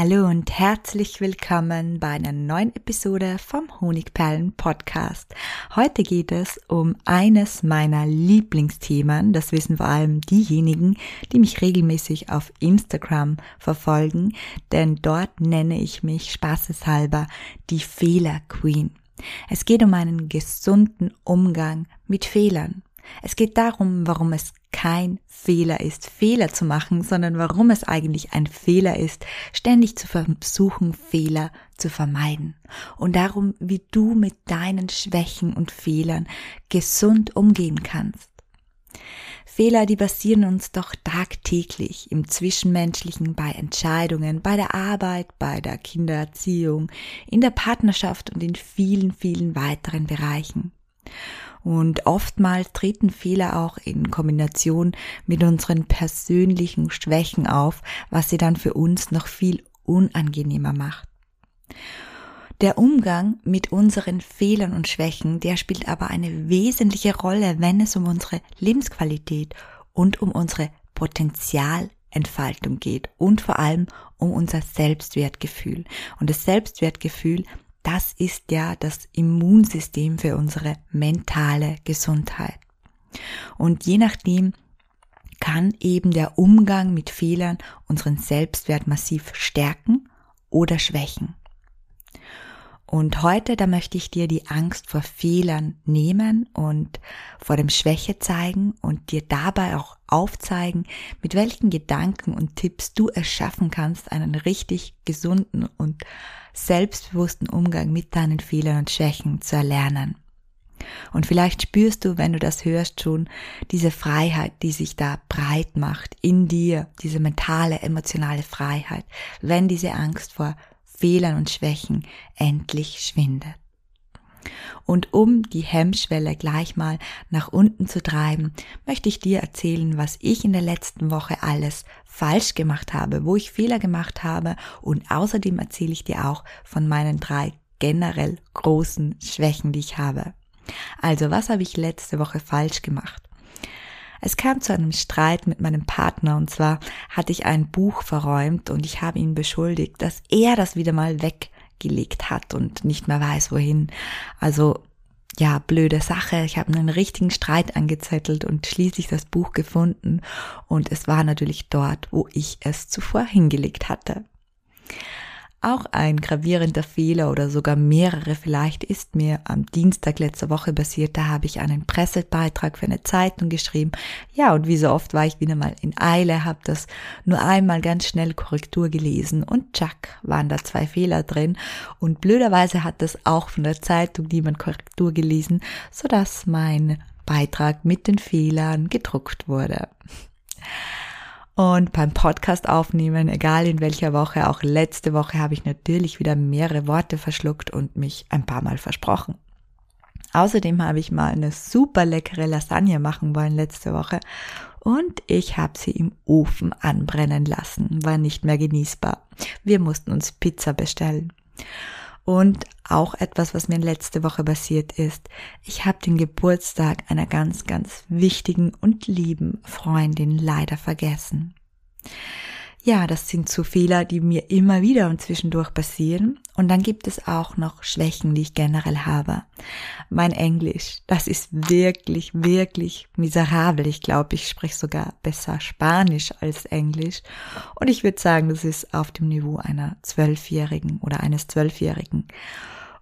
Hallo und herzlich willkommen bei einer neuen Episode vom Honigperlen Podcast. Heute geht es um eines meiner Lieblingsthemen. Das wissen vor allem diejenigen, die mich regelmäßig auf Instagram verfolgen, denn dort nenne ich mich spaßeshalber die Fehler Queen. Es geht um einen gesunden Umgang mit Fehlern. Es geht darum, warum es kein Fehler ist, Fehler zu machen, sondern warum es eigentlich ein Fehler ist, ständig zu versuchen, Fehler zu vermeiden. Und darum, wie du mit deinen Schwächen und Fehlern gesund umgehen kannst. Fehler, die passieren uns doch tagtäglich im Zwischenmenschlichen, bei Entscheidungen, bei der Arbeit, bei der Kindererziehung, in der Partnerschaft und in vielen, vielen weiteren Bereichen. Und oftmals treten Fehler auch in Kombination mit unseren persönlichen Schwächen auf, was sie dann für uns noch viel unangenehmer macht. Der Umgang mit unseren Fehlern und Schwächen, der spielt aber eine wesentliche Rolle, wenn es um unsere Lebensqualität und um unsere Potenzialentfaltung geht und vor allem um unser Selbstwertgefühl. Und das Selbstwertgefühl, das ist ja das Immunsystem für unsere mentale Gesundheit. Und je nachdem kann eben der Umgang mit Fehlern unseren Selbstwert massiv stärken oder schwächen. Und heute, da möchte ich dir die Angst vor Fehlern nehmen und vor dem Schwäche zeigen und dir dabei auch aufzeigen, mit welchen Gedanken und Tipps du es schaffen kannst, einen richtig gesunden und selbstbewussten Umgang mit deinen Fehlern und Schwächen zu erlernen. Und vielleicht spürst du, wenn du das hörst, schon diese Freiheit, die sich da breit macht in dir, diese mentale, emotionale Freiheit, wenn diese Angst vor Fehlern und Schwächen endlich schwindet. Und um die Hemmschwelle gleich mal nach unten zu treiben, möchte ich dir erzählen, was ich in der letzten Woche alles falsch gemacht habe, wo ich Fehler gemacht habe und außerdem erzähle ich dir auch von meinen drei generell großen Schwächen, die ich habe. Also, was habe ich letzte Woche falsch gemacht? Es kam zu einem Streit mit meinem Partner und zwar hatte ich ein Buch verräumt und ich habe ihn beschuldigt, dass er das wieder mal weg gelegt hat und nicht mehr weiß, wohin. Also ja, blöde Sache. Ich habe einen richtigen Streit angezettelt und schließlich das Buch gefunden und es war natürlich dort, wo ich es zuvor hingelegt hatte. Auch ein gravierender Fehler oder sogar mehrere vielleicht ist mir am Dienstag letzter Woche passiert. Da habe ich einen Pressebeitrag für eine Zeitung geschrieben. Ja, und wie so oft war ich wieder mal in Eile, habe das nur einmal ganz schnell Korrektur gelesen und tschack, waren da zwei Fehler drin. Und blöderweise hat das auch von der Zeitung niemand Korrektur gelesen, sodass mein Beitrag mit den Fehlern gedruckt wurde. Und beim Podcast aufnehmen, egal in welcher Woche, auch letzte Woche habe ich natürlich wieder mehrere Worte verschluckt und mich ein paar Mal versprochen. Außerdem habe ich mal eine super leckere Lasagne machen wollen letzte Woche und ich habe sie im Ofen anbrennen lassen, war nicht mehr genießbar. Wir mussten uns Pizza bestellen. Und auch etwas, was mir letzte Woche passiert ist. Ich habe den Geburtstag einer ganz, ganz wichtigen und lieben Freundin leider vergessen. Ja, das sind so Fehler, die mir immer wieder und zwischendurch passieren. Und dann gibt es auch noch Schwächen, die ich generell habe. Mein Englisch, das ist wirklich, wirklich miserabel. Ich glaube, ich spreche sogar besser Spanisch als Englisch. Und ich würde sagen, das ist auf dem Niveau einer Zwölfjährigen oder eines Zwölfjährigen.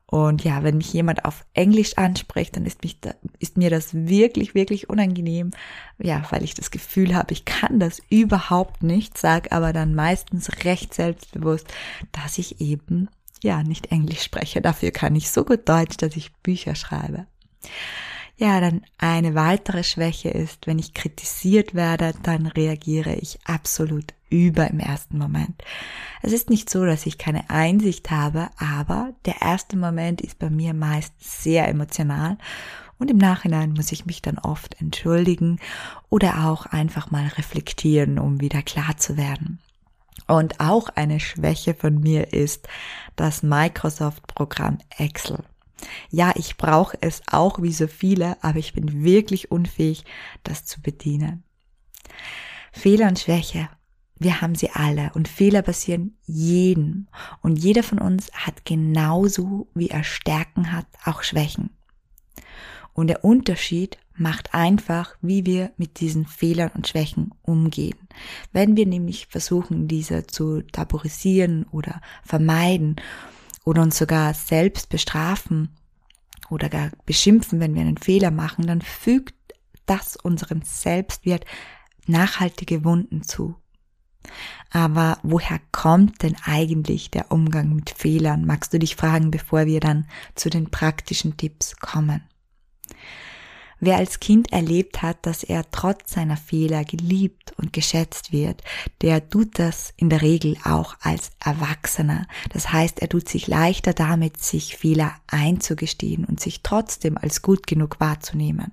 Und ja, wenn mich jemand auf Englisch anspricht, dann ist, mich da, ist mir das wirklich, wirklich unangenehm. Ja, weil ich das Gefühl habe, ich kann das überhaupt nicht, sag aber dann meistens recht selbstbewusst, dass ich eben, ja, nicht Englisch spreche. Dafür kann ich so gut Deutsch, dass ich Bücher schreibe. Ja, dann eine weitere Schwäche ist, wenn ich kritisiert werde, dann reagiere ich absolut über im ersten Moment. Es ist nicht so, dass ich keine Einsicht habe, aber der erste Moment ist bei mir meist sehr emotional und im Nachhinein muss ich mich dann oft entschuldigen oder auch einfach mal reflektieren, um wieder klar zu werden. Und auch eine Schwäche von mir ist das Microsoft-Programm Excel. Ja, ich brauche es auch wie so viele, aber ich bin wirklich unfähig, das zu bedienen. Fehler und Schwäche, wir haben sie alle und Fehler passieren jedem und jeder von uns hat genauso wie er Stärken hat, auch Schwächen. Und der Unterschied macht einfach, wie wir mit diesen Fehlern und Schwächen umgehen. Wenn wir nämlich versuchen, diese zu tabuisieren oder vermeiden oder uns sogar selbst bestrafen oder gar beschimpfen, wenn wir einen Fehler machen, dann fügt das unserem Selbstwert nachhaltige Wunden zu. Aber woher kommt denn eigentlich der Umgang mit Fehlern? Magst du dich fragen, bevor wir dann zu den praktischen Tipps kommen? Wer als Kind erlebt hat, dass er trotz seiner Fehler geliebt und geschätzt wird, der tut das in der Regel auch als Erwachsener. Das heißt, er tut sich leichter damit, sich Fehler einzugestehen und sich trotzdem als gut genug wahrzunehmen.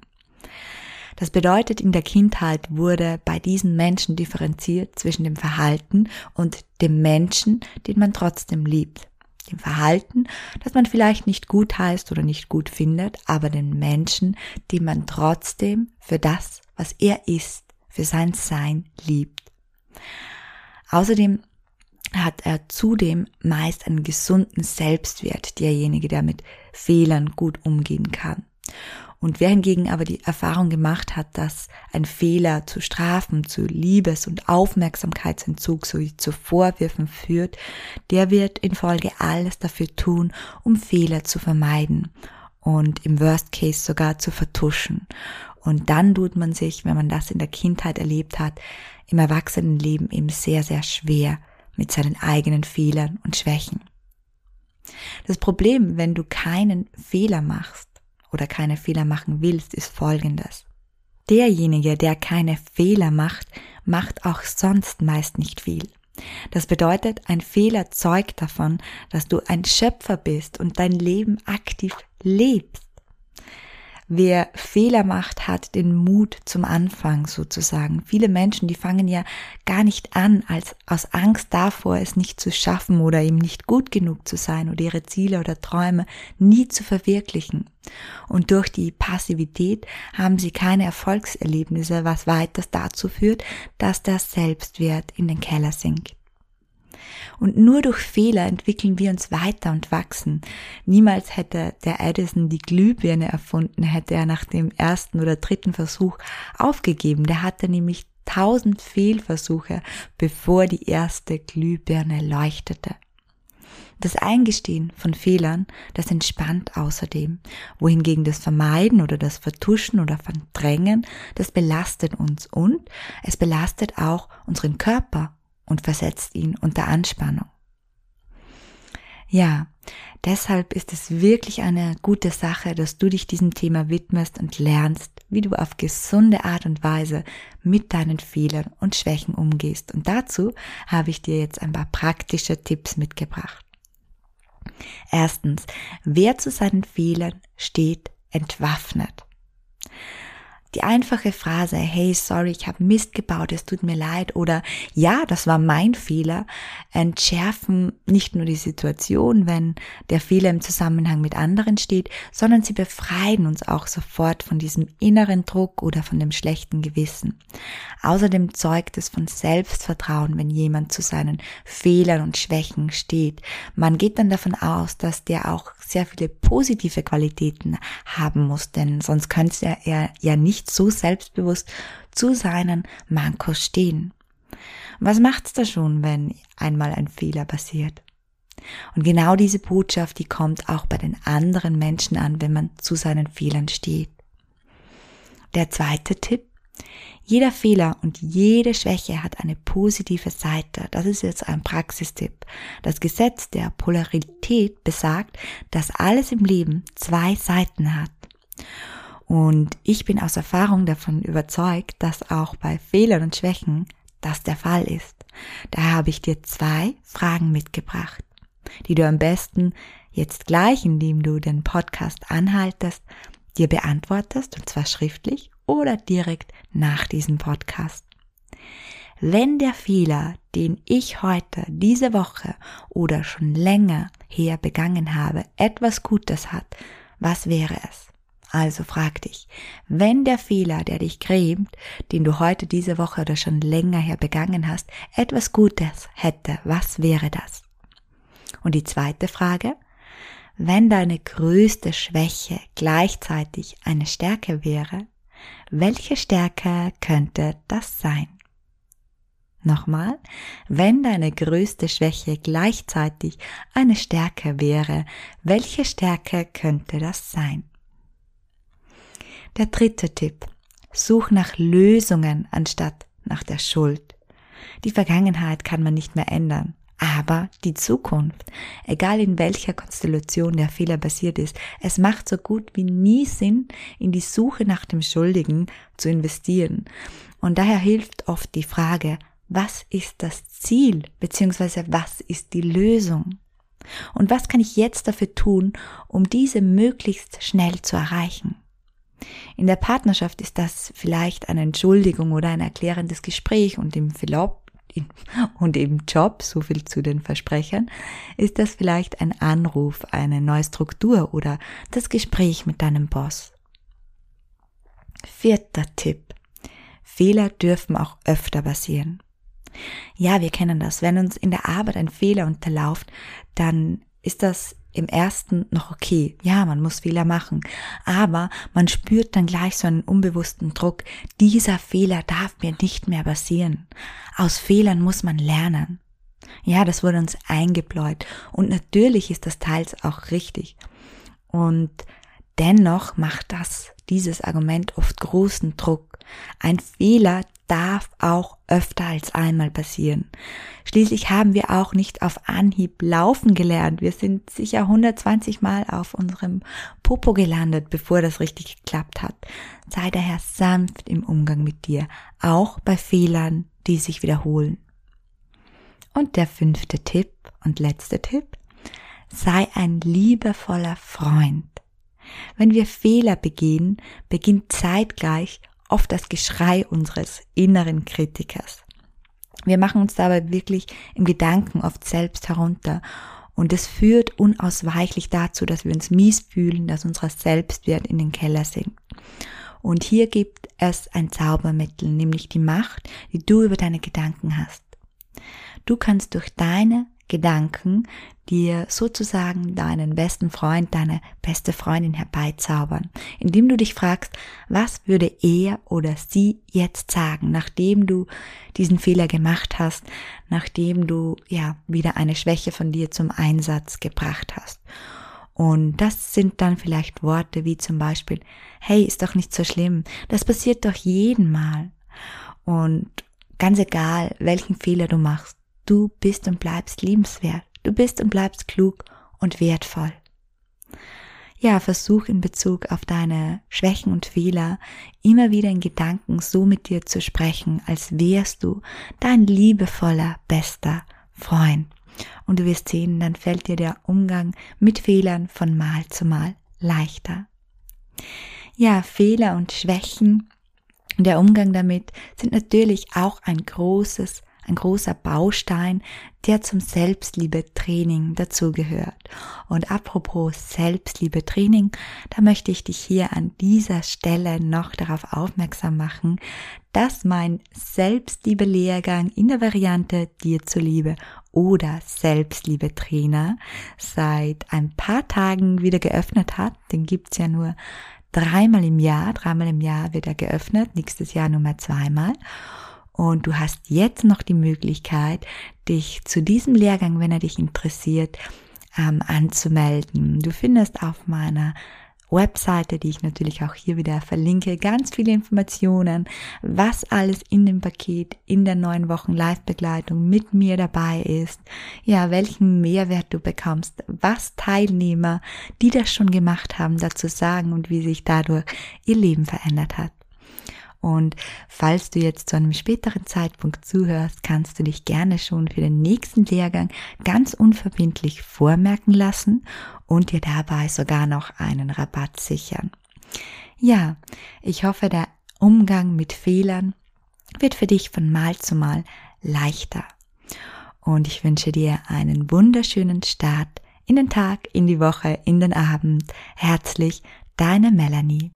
Das bedeutet, in der Kindheit wurde bei diesen Menschen differenziert zwischen dem Verhalten und dem Menschen, den man trotzdem liebt dem Verhalten, das man vielleicht nicht gut heißt oder nicht gut findet, aber den Menschen, den man trotzdem für das, was er ist, für sein Sein liebt. Außerdem hat er zudem meist einen gesunden Selbstwert, derjenige, der mit Fehlern gut umgehen kann. Und wer hingegen aber die Erfahrung gemacht hat, dass ein Fehler zu Strafen, zu Liebes- und Aufmerksamkeitsentzug sowie zu Vorwürfen führt, der wird in Folge alles dafür tun, um Fehler zu vermeiden und im Worst Case sogar zu vertuschen. Und dann tut man sich, wenn man das in der Kindheit erlebt hat, im Erwachsenenleben eben sehr, sehr schwer mit seinen eigenen Fehlern und Schwächen. Das Problem, wenn du keinen Fehler machst, oder keine Fehler machen willst, ist folgendes. Derjenige, der keine Fehler macht, macht auch sonst meist nicht viel. Das bedeutet, ein Fehler zeugt davon, dass du ein Schöpfer bist und dein Leben aktiv lebst. Wer Fehler macht, hat den Mut zum Anfang sozusagen. Viele Menschen, die fangen ja gar nicht an, als aus Angst davor, es nicht zu schaffen oder ihm nicht gut genug zu sein oder ihre Ziele oder Träume nie zu verwirklichen. Und durch die Passivität haben sie keine Erfolgserlebnisse, was weiters dazu führt, dass der Selbstwert in den Keller sinkt. Und nur durch Fehler entwickeln wir uns weiter und wachsen. Niemals hätte der Edison die Glühbirne erfunden, hätte er nach dem ersten oder dritten Versuch aufgegeben. Der hatte nämlich tausend Fehlversuche, bevor die erste Glühbirne leuchtete. Das Eingestehen von Fehlern, das entspannt außerdem, wohingegen das Vermeiden oder das Vertuschen oder Verdrängen, das belastet uns und es belastet auch unseren Körper und versetzt ihn unter Anspannung. Ja, deshalb ist es wirklich eine gute Sache, dass du dich diesem Thema widmest und lernst, wie du auf gesunde Art und Weise mit deinen Fehlern und Schwächen umgehst. Und dazu habe ich dir jetzt ein paar praktische Tipps mitgebracht. Erstens, wer zu seinen Fehlern steht, entwaffnet. Die einfache Phrase, hey, sorry, ich habe Mist gebaut, es tut mir leid oder ja, das war mein Fehler, entschärfen nicht nur die Situation, wenn der Fehler im Zusammenhang mit anderen steht, sondern sie befreien uns auch sofort von diesem inneren Druck oder von dem schlechten Gewissen. Außerdem zeugt es von Selbstvertrauen, wenn jemand zu seinen Fehlern und Schwächen steht. Man geht dann davon aus, dass der auch sehr viele positive Qualitäten haben muss, denn sonst könnte er ja nicht nicht so selbstbewusst zu seinen Mankos stehen. Was macht's da schon, wenn einmal ein Fehler passiert? Und genau diese Botschaft, die kommt auch bei den anderen Menschen an, wenn man zu seinen Fehlern steht. Der zweite Tipp. Jeder Fehler und jede Schwäche hat eine positive Seite. Das ist jetzt ein Praxistipp. Das Gesetz der Polarität besagt, dass alles im Leben zwei Seiten hat. Und ich bin aus Erfahrung davon überzeugt, dass auch bei Fehlern und Schwächen das der Fall ist. Daher habe ich dir zwei Fragen mitgebracht, die du am besten jetzt gleich, indem du den Podcast anhaltest, dir beantwortest, und zwar schriftlich oder direkt nach diesem Podcast. Wenn der Fehler, den ich heute, diese Woche oder schon länger her begangen habe, etwas Gutes hat, was wäre es? Also frag dich, wenn der Fehler, der dich grämt, den du heute, diese Woche oder schon länger her begangen hast, etwas Gutes hätte, was wäre das? Und die zweite Frage, wenn deine größte Schwäche gleichzeitig eine Stärke wäre, welche Stärke könnte das sein? Nochmal, wenn deine größte Schwäche gleichzeitig eine Stärke wäre, welche Stärke könnte das sein? Der dritte Tipp. Such nach Lösungen anstatt nach der Schuld. Die Vergangenheit kann man nicht mehr ändern. Aber die Zukunft, egal in welcher Konstellation der Fehler passiert ist, es macht so gut wie nie Sinn, in die Suche nach dem Schuldigen zu investieren. Und daher hilft oft die Frage, was ist das Ziel, beziehungsweise was ist die Lösung? Und was kann ich jetzt dafür tun, um diese möglichst schnell zu erreichen? In der Partnerschaft ist das vielleicht eine Entschuldigung oder ein erklärendes Gespräch und im Verlauf und im Job, so viel zu den Versprechern, ist das vielleicht ein Anruf, eine neue Struktur oder das Gespräch mit deinem Boss. Vierter Tipp. Fehler dürfen auch öfter passieren. Ja, wir kennen das. Wenn uns in der Arbeit ein Fehler unterlauft, dann ist das im ersten noch okay. Ja, man muss Fehler machen. Aber man spürt dann gleich so einen unbewussten Druck. Dieser Fehler darf mir nicht mehr passieren. Aus Fehlern muss man lernen. Ja, das wurde uns eingebläut. Und natürlich ist das teils auch richtig. Und dennoch macht das, dieses Argument oft großen Druck. Ein Fehler darf auch öfter als einmal passieren. Schließlich haben wir auch nicht auf Anhieb laufen gelernt. Wir sind sicher 120 Mal auf unserem Popo gelandet, bevor das richtig geklappt hat. Sei daher sanft im Umgang mit dir, auch bei Fehlern, die sich wiederholen. Und der fünfte Tipp und letzte Tipp. Sei ein liebevoller Freund. Wenn wir Fehler begehen, beginnt zeitgleich oft das Geschrei unseres inneren Kritikers. Wir machen uns dabei wirklich im Gedanken oft selbst herunter und es führt unausweichlich dazu, dass wir uns mies fühlen, dass unser Selbstwert in den Keller sinkt. Und hier gibt es ein Zaubermittel, nämlich die Macht, die du über deine Gedanken hast. Du kannst durch deine Gedanken dir sozusagen deinen besten Freund, deine beste Freundin herbeizaubern, indem du dich fragst, was würde er oder sie jetzt sagen, nachdem du diesen Fehler gemacht hast, nachdem du ja wieder eine Schwäche von dir zum Einsatz gebracht hast. Und das sind dann vielleicht Worte wie zum Beispiel, hey, ist doch nicht so schlimm, das passiert doch jeden Mal. Und ganz egal, welchen Fehler du machst, Du bist und bleibst liebenswert. Du bist und bleibst klug und wertvoll. Ja, versuch in Bezug auf deine Schwächen und Fehler immer wieder in Gedanken so mit dir zu sprechen, als wärst du dein liebevoller, bester Freund. Und du wirst sehen, dann fällt dir der Umgang mit Fehlern von Mal zu Mal leichter. Ja, Fehler und Schwächen, der Umgang damit sind natürlich auch ein großes ein großer Baustein, der zum Selbstliebe-Training dazugehört. Und apropos Selbstliebe-Training, da möchte ich dich hier an dieser Stelle noch darauf aufmerksam machen, dass mein Selbstliebe-Lehrgang in der Variante Dir zuliebe oder Selbstliebe-Trainer seit ein paar Tagen wieder geöffnet hat. Den gibt's ja nur dreimal im Jahr. Dreimal im Jahr wird er geöffnet, nächstes Jahr Nummer zweimal. Und du hast jetzt noch die Möglichkeit, dich zu diesem Lehrgang, wenn er dich interessiert, ähm, anzumelden. Du findest auf meiner Webseite, die ich natürlich auch hier wieder verlinke, ganz viele Informationen, was alles in dem Paket in der neun Wochen Live-Begleitung mit mir dabei ist, ja, welchen Mehrwert du bekommst, was Teilnehmer, die das schon gemacht haben, dazu sagen und wie sich dadurch ihr Leben verändert hat. Und falls du jetzt zu einem späteren Zeitpunkt zuhörst, kannst du dich gerne schon für den nächsten Lehrgang ganz unverbindlich vormerken lassen und dir dabei sogar noch einen Rabatt sichern. Ja, ich hoffe, der Umgang mit Fehlern wird für dich von Mal zu Mal leichter. Und ich wünsche dir einen wunderschönen Start in den Tag, in die Woche, in den Abend. Herzlich, deine Melanie.